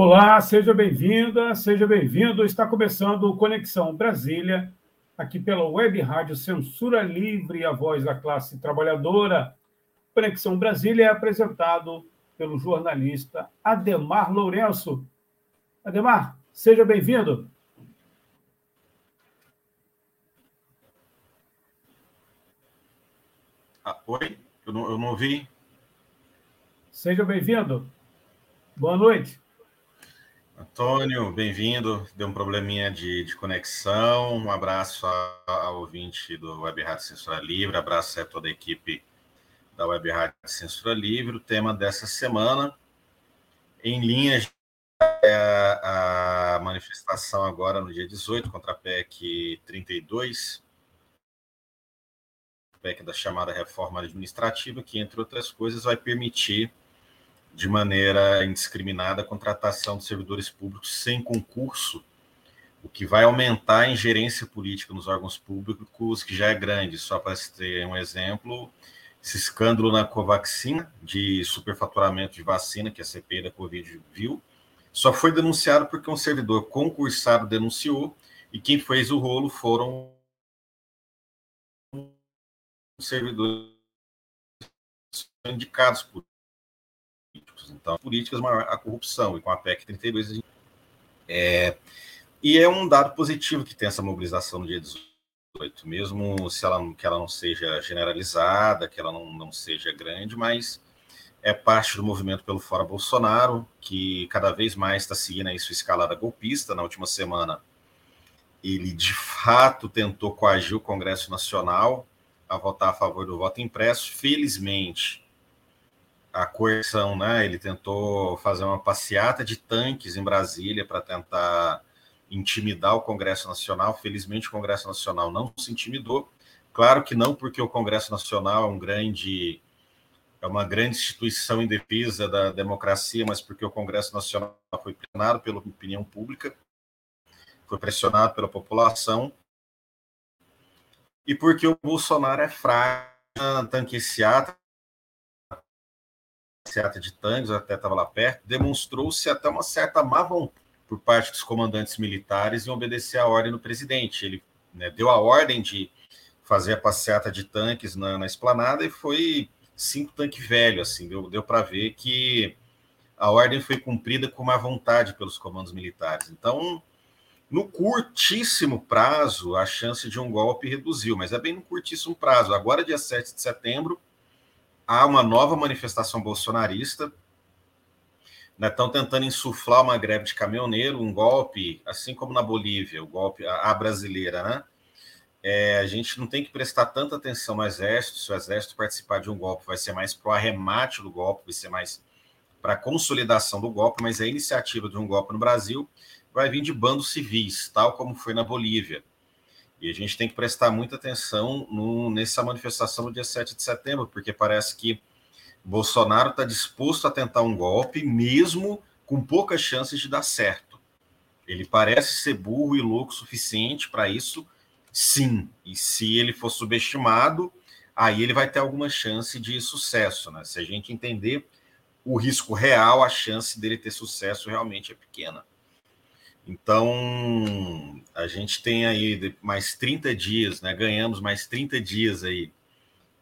Olá, seja bem-vinda, seja bem-vindo. Está começando o Conexão Brasília, aqui pela Web Rádio Censura Livre, a voz da classe trabalhadora. Conexão Brasília é apresentado pelo jornalista Ademar Lourenço. Ademar, seja bem-vindo. Ah, oi? Eu não, eu não ouvi. Seja bem-vindo. Boa noite. Antônio, bem-vindo. Deu um probleminha de, de conexão. Um abraço ao ouvinte do Web Rádio Censura Livre, abraço a toda a equipe da Web Rádio Censura Livre. O tema dessa semana, em linhas, é a manifestação agora no dia 18 contra a PEC 32, PEC da chamada reforma administrativa, que, entre outras coisas, vai permitir de maneira indiscriminada a contratação de servidores públicos sem concurso, o que vai aumentar a ingerência política nos órgãos públicos, que já é grande. Só para ter um exemplo, esse escândalo na Covaxin de superfaturamento de vacina, que a CPI da Covid viu, só foi denunciado porque um servidor concursado denunciou e quem fez o rolo foram servidores indicados por políticos. Então, políticas maior a corrupção, e com a PEC 32. É, e é um dado positivo que tem essa mobilização no dia 18, mesmo se ela, que ela não seja generalizada, que ela não, não seja grande, mas é parte do movimento pelo Fora Bolsonaro, que cada vez mais está seguindo aí sua escalada golpista. Na última semana, ele de fato tentou coagir o Congresso Nacional a votar a favor do voto impresso. Felizmente, a coerção, né? Ele tentou fazer uma passeata de tanques em Brasília para tentar intimidar o Congresso Nacional. Felizmente, o Congresso Nacional não se intimidou. Claro que não, porque o Congresso Nacional é um grande é uma grande instituição em defesa da democracia, mas porque o Congresso Nacional foi pressionado pela opinião pública, foi pressionado pela população, e porque o Bolsonaro é fraco, tanqueciata, seata de tanques, até estava lá perto, demonstrou-se até uma certa má vontade por parte dos comandantes militares em obedecer a ordem do presidente. Ele né, deu a ordem de fazer a passeata de tanques na, na esplanada e foi cinco tanques velhos, assim, deu, deu para ver que a ordem foi cumprida com má vontade pelos comandos militares. Então, no curtíssimo prazo, a chance de um golpe reduziu, mas é bem no curtíssimo prazo. Agora, dia 7 de setembro, há uma nova manifestação bolsonarista. Estão né, tentando insuflar uma greve de caminhoneiro, um golpe, assim como na Bolívia, o golpe a, brasileira, né? É, a gente não tem que prestar tanta atenção no exército. Se o exército participar de um golpe, vai ser mais para o arremate do golpe, vai ser mais para a consolidação do golpe, mas a iniciativa de um golpe no Brasil vai vir de bandos civis, tal como foi na Bolívia. E a gente tem que prestar muita atenção no, nessa manifestação no dia 7 de setembro, porque parece que Bolsonaro está disposto a tentar um golpe, mesmo com poucas chances de dar certo. Ele parece ser burro e louco o suficiente para isso, sim. E se ele for subestimado, aí ele vai ter alguma chance de sucesso. Né? Se a gente entender o risco real, a chance dele ter sucesso realmente é pequena. Então, a gente tem aí mais 30 dias, né? Ganhamos mais 30 dias aí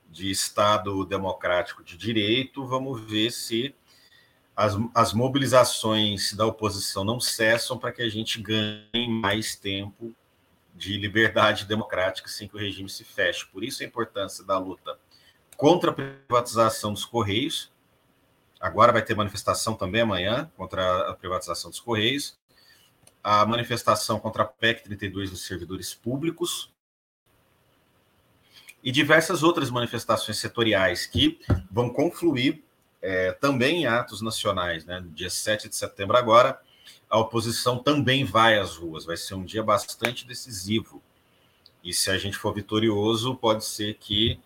de Estado democrático de direito. Vamos ver se as, as mobilizações da oposição não cessam para que a gente ganhe mais tempo de liberdade democrática sem que o regime se feche. Por isso a importância da luta contra a privatização dos Correios. Agora vai ter manifestação também amanhã contra a privatização dos Correios a manifestação contra a PEC 32 dos servidores públicos e diversas outras manifestações setoriais que vão confluir é, também em atos nacionais. Né? No dia 7 de setembro, agora, a oposição também vai às ruas. Vai ser um dia bastante decisivo. E se a gente for vitorioso, pode ser que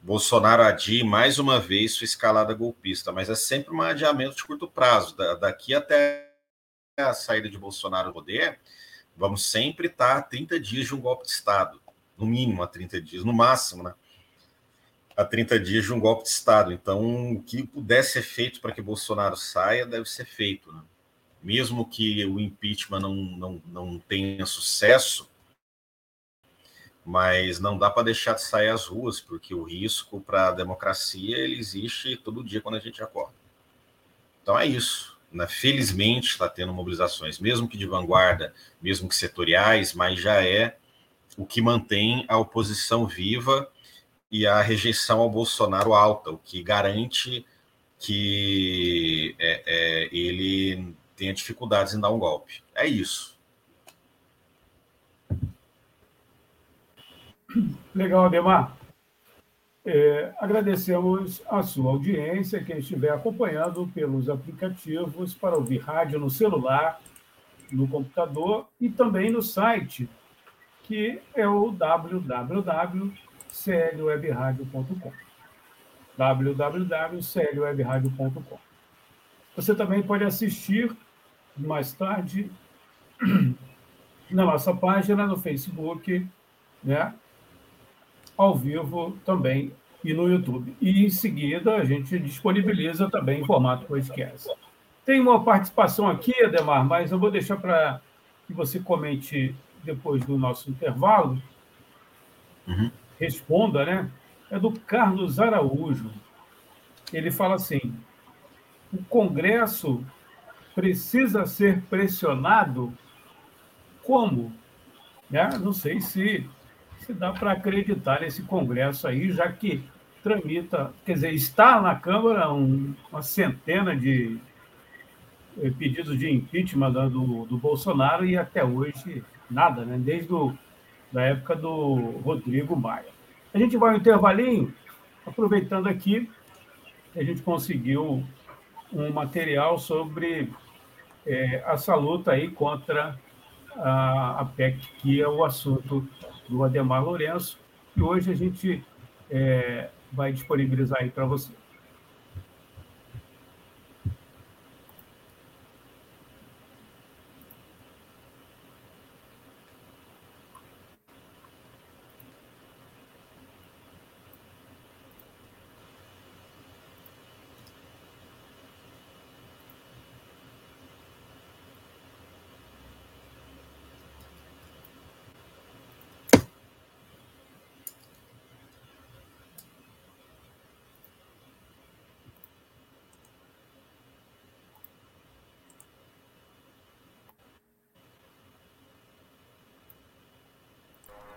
Bolsonaro adie mais uma vez sua escalada golpista, mas é sempre um adiamento de curto prazo. daqui até a saída de Bolsonaro ao poder, vamos sempre estar a 30 dias de um golpe de Estado no mínimo a 30 dias, no máximo, né? A 30 dias de um golpe de Estado. Então, o que puder ser feito para que Bolsonaro saia, deve ser feito. Né? Mesmo que o impeachment não, não, não tenha sucesso, mas não dá para deixar de sair às ruas, porque o risco para a democracia ele existe todo dia quando a gente acorda. Então é isso. Né? Felizmente está tendo mobilizações, mesmo que de vanguarda, mesmo que setoriais, mas já é o que mantém a oposição viva e a rejeição ao Bolsonaro alta, o que garante que é, é, ele tenha dificuldades em dar um golpe. É isso. Legal, Ademar. É, agradecemos a sua audiência, quem estiver acompanhando pelos aplicativos para ouvir rádio no celular, no computador e também no site que é o www.clwebradio.com www.clwebradio.com Você também pode assistir mais tarde na nossa página no Facebook, né? ao vivo também e no YouTube. E em seguida a gente disponibiliza também em formato podcast. Tem uma participação aqui, Ademar, mas eu vou deixar para que você comente depois do nosso intervalo, uhum. responda, né? É do Carlos Araújo. Ele fala assim: o Congresso precisa ser pressionado como? Né? Não sei se, se dá para acreditar nesse Congresso aí, já que tramita, quer dizer, está na Câmara um, uma centena de eh, pedidos de impeachment do, do Bolsonaro e até hoje nada, né? Desde a da época do Rodrigo Maia. A gente vai um intervalinho, aproveitando aqui, a gente conseguiu um material sobre é, essa luta aí contra a, a PEC, que é o assunto do Ademar Lourenço, e hoje a gente é, vai disponibilizar aí para você.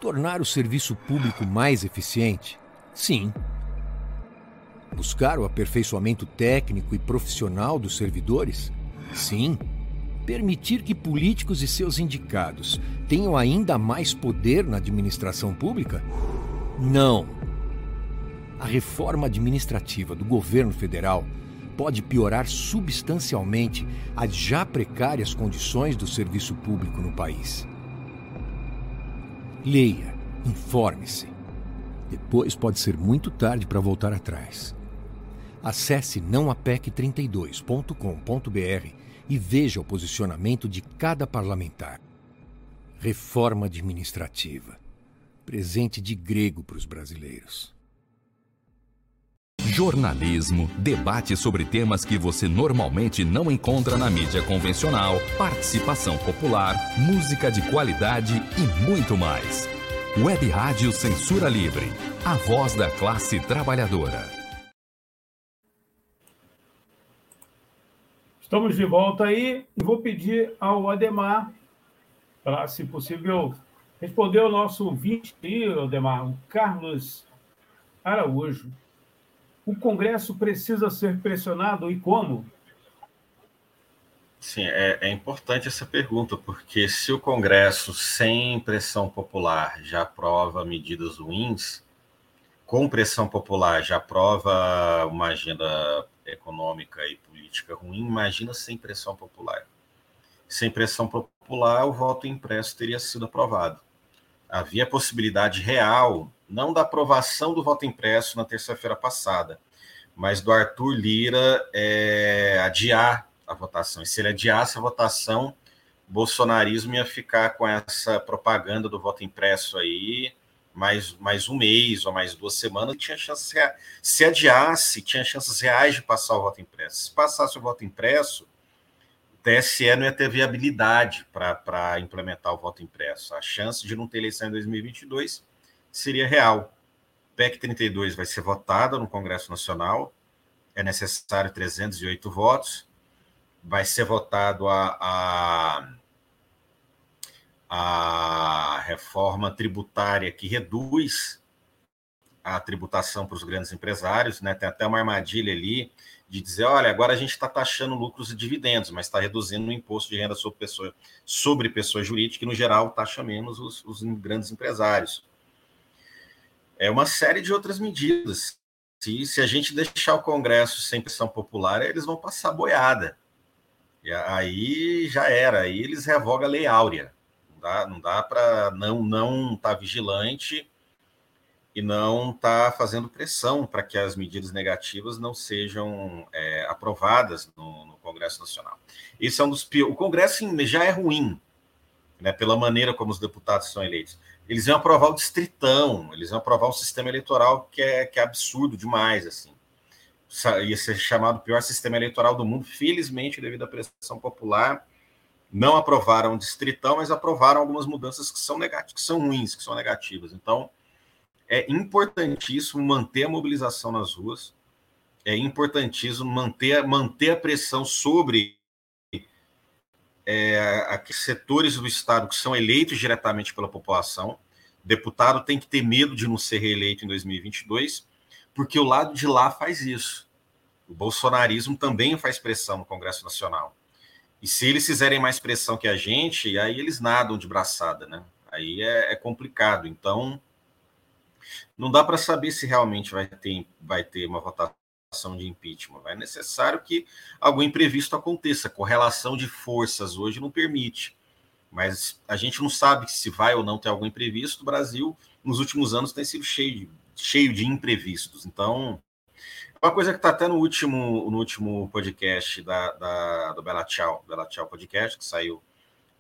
Tornar o serviço público mais eficiente? Sim. Buscar o aperfeiçoamento técnico e profissional dos servidores? Sim. Permitir que políticos e seus indicados tenham ainda mais poder na administração pública? Não. A reforma administrativa do governo federal pode piorar substancialmente as já precárias condições do serviço público no país. Leia, informe-se. Depois pode ser muito tarde para voltar atrás. Acesse nãoapec32.com.br e veja o posicionamento de cada parlamentar. Reforma administrativa. Presente de grego para os brasileiros. Jornalismo, debate sobre temas que você normalmente não encontra na mídia convencional, participação popular, música de qualidade e muito mais. Web Rádio Censura Livre, a voz da classe trabalhadora. Estamos de volta aí e vou pedir ao Ademar para, se possível, responder ao nosso ouvinte, Ademar, o Carlos Araújo. O Congresso precisa ser pressionado e como? Sim, é, é, importante essa pergunta, porque se o Congresso, sem pressão popular, já aprova medidas ruins, com pressão popular já aprova uma agenda econômica e política ruim, imagina sem pressão popular. Sem pressão popular, o voto impresso teria sido aprovado. Havia possibilidade real, não da aprovação do voto impresso na terça-feira passada, mas do Arthur Lira é, adiar a votação. E se ele adiasse a votação, bolsonarismo ia ficar com essa propaganda do voto impresso aí mais, mais um mês ou mais duas semanas, tinha chance se adiasse, tinha chances reais de passar o voto impresso. Se passasse o voto impresso, o TSE não ia ter viabilidade para implementar o voto impresso. A chance de não ter eleição em 2022 seria real. PEC 32 vai ser votada no Congresso Nacional, é necessário 308 votos vai ser votado a, a, a reforma tributária que reduz a tributação para os grandes empresários, né? Tem até uma armadilha ali de dizer, olha, agora a gente está taxando lucros e dividendos, mas está reduzindo o imposto de renda sobre pessoa, sobre pessoa jurídica, que no geral taxa menos os, os grandes empresários. É uma série de outras medidas. Se, se a gente deixar o Congresso sem pressão popular, eles vão passar boiada. E aí já era, aí eles revogam a lei áurea. Não dá, não dá para não não estar tá vigilante e não estar tá fazendo pressão para que as medidas negativas não sejam é, aprovadas no, no, Congresso Nacional. Esse é um dos piores. O Congresso já é ruim, né, pela maneira como os deputados são eleitos. Eles iam aprovar o distritão, eles iam aprovar um sistema eleitoral que é, que é absurdo demais, assim ia ser chamado o pior sistema eleitoral do mundo. Felizmente, devido à pressão popular, não aprovaram o distritão, mas aprovaram algumas mudanças que são negativas, que são ruins, que são negativas. Então, é importantíssimo manter a mobilização nas ruas, é importantíssimo manter, manter a pressão sobre é, setores do Estado que são eleitos diretamente pela população. O deputado tem que ter medo de não ser reeleito em 2022 porque o lado de lá faz isso. O bolsonarismo também faz pressão no Congresso Nacional. E se eles fizerem mais pressão que a gente, aí eles nadam de braçada, né? Aí é, é complicado. Então, não dá para saber se realmente vai ter, vai ter uma votação de impeachment. É necessário que algum imprevisto aconteça. Correlação de forças hoje não permite. Mas a gente não sabe se vai ou não ter algum imprevisto. O Brasil, nos últimos anos, tem sido cheio de cheio de imprevistos. Então, uma coisa que está até no último, no último podcast da, da, do Bela Tchau, Bela Tchau Podcast, que saiu,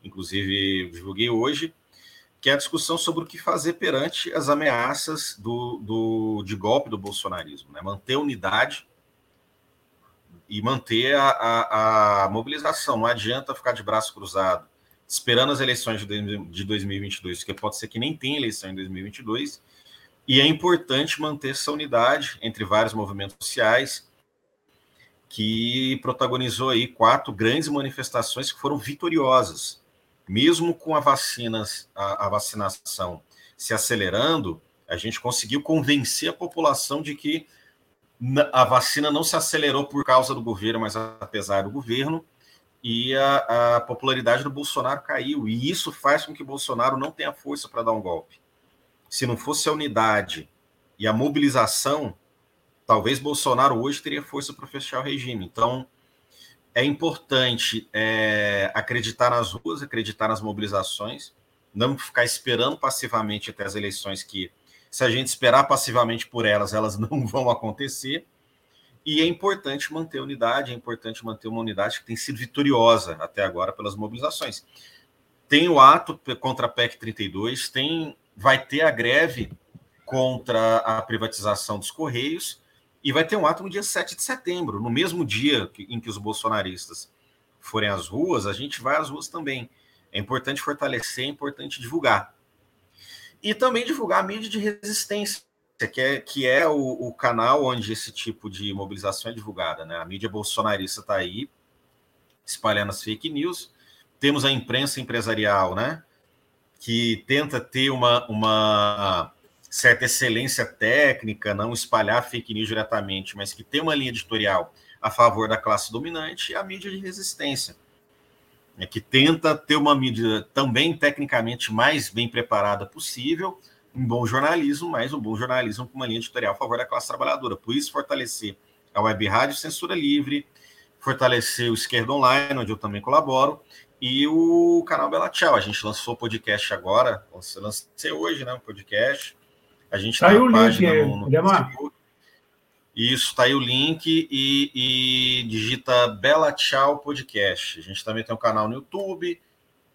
inclusive, divulguei hoje, que é a discussão sobre o que fazer perante as ameaças do, do, de golpe do bolsonarismo. Né? Manter a unidade e manter a, a, a mobilização. Não adianta ficar de braço cruzado esperando as eleições de 2022, porque pode ser que nem tenha eleição em 2022, e é importante manter essa unidade entre vários movimentos sociais, que protagonizou aí quatro grandes manifestações que foram vitoriosas. Mesmo com a, vacinas, a, a vacinação se acelerando, a gente conseguiu convencer a população de que a vacina não se acelerou por causa do governo, mas apesar do governo, e a, a, popularidade do Bolsonaro caiu. E isso faz com que Bolsonaro não tenha força para dar um golpe se não fosse a unidade e a mobilização, talvez Bolsonaro hoje teria força para fechar o regime. Então, é importante é, acreditar nas ruas, acreditar nas mobilizações, não ficar esperando passivamente até as eleições que, se a gente esperar passivamente por elas, elas não vão acontecer. E é importante manter a unidade, é importante manter uma unidade que tem sido vitoriosa até agora pelas mobilizações. Tem o ato contra a PEC 32, tem vai ter a greve contra a privatização dos Correios e vai ter um ato no dia 7 de setembro, no mesmo dia em que os bolsonaristas forem às ruas, a gente vai às ruas também. É importante fortalecer, é importante divulgar. E também divulgar a mídia de resistência, que é, que é o, o canal onde esse tipo de mobilização é divulgada. Né? A mídia bolsonarista está aí, espalhando as fake news. Temos a imprensa empresarial, né? que tenta ter uma, uma certa excelência técnica, não espalhar fake news diretamente, mas que tem uma linha editorial a favor da classe dominante, a mídia de resistência. né, que tenta ter uma mídia também tecnicamente mais bem preparada possível, um bom jornalismo, mas um bom jornalismo com uma linha editorial a favor da classe trabalhadora. Por isso, fortalecer a Web Rádio Censura Livre, fortalecer o Esquerda Online, onde eu também colaboro, e o canal Bela Tchau. A gente lançou o podcast agora, lancei hoje, né? Um podcast. A gente tá, tá aí o link, no, no Facebook. Isso, tá aí o link e, e digita Bela Tchau Podcast. A gente também tem um canal no YouTube,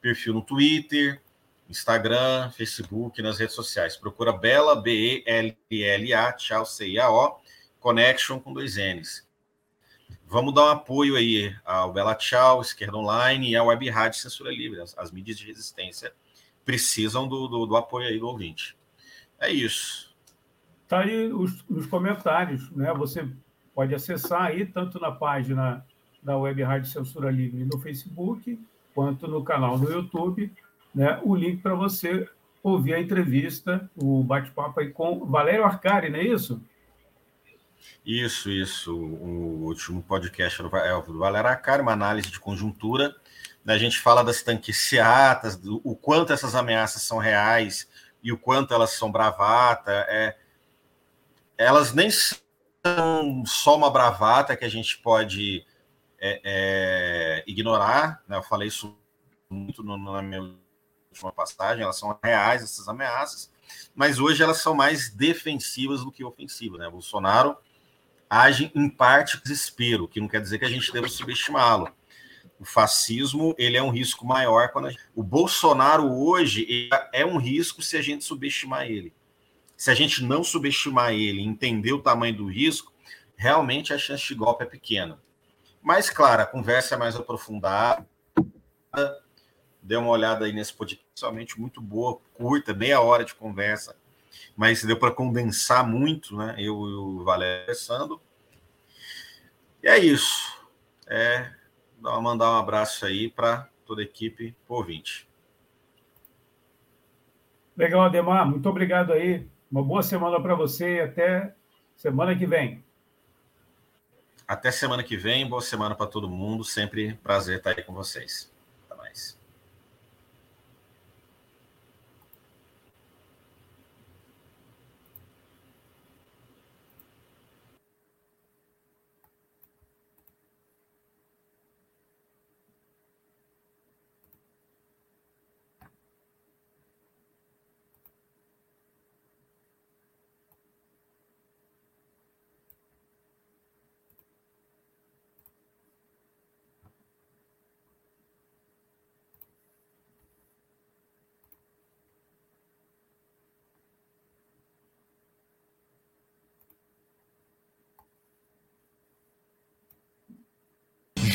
perfil no Twitter, Instagram, Facebook, nas redes sociais. Procura Bela, B-E-L-L-A, Tchau, C-I-A-O, Connection com dois N's. Vamos dar um apoio aí ao Bela Tchau, Esquerda Online e à Web Rádio Censura Livre. As, as mídias de resistência precisam do, do, do, apoio aí do ouvinte. É isso. Está aí os, os comentários, né? Você pode acessar aí, tanto na página da Web Rádio Censura Livre no Facebook, quanto no canal no YouTube né, o link para você ouvir a entrevista, o bate-papo aí com Valério Arcari, não é isso? Isso, isso. O último podcast é o do Valério Arcari, uma análise de conjuntura. A gente fala das tanquiciatas, do, o quanto essas ameaças são reais e o quanto elas são bravata. É, elas nem são só uma bravata que a gente pode é, é, ignorar. Né? Eu falei isso muito no, no meu última passagem, elas são reais, essas ameaças, mas hoje elas são mais defensivas do que ofensivas. Né? Bolsonaro age em parte desespero, que não quer dizer que a gente deva subestimá-lo. O fascismo ele é um risco maior quando gente... o Bolsonaro hoje é um risco se a gente subestimar ele. Se a gente não subestimar ele, entender o tamanho do risco, realmente a chance de golpe é pequena. Mas claro, a conversa é mais aprofundada dê uma olhada aí nesse podcast, somente muito boa, curta, meia hora de conversa, mas deu para condensar muito, né? Eu e o Valério conversando. E é isso. É mandar um abraço aí para toda a equipe por ouvinte. Legal, Ademar. Muito obrigado aí. Uma boa semana para você e até semana que vem. Até semana que vem. Boa semana para todo mundo. Sempre prazer estar aí com vocês.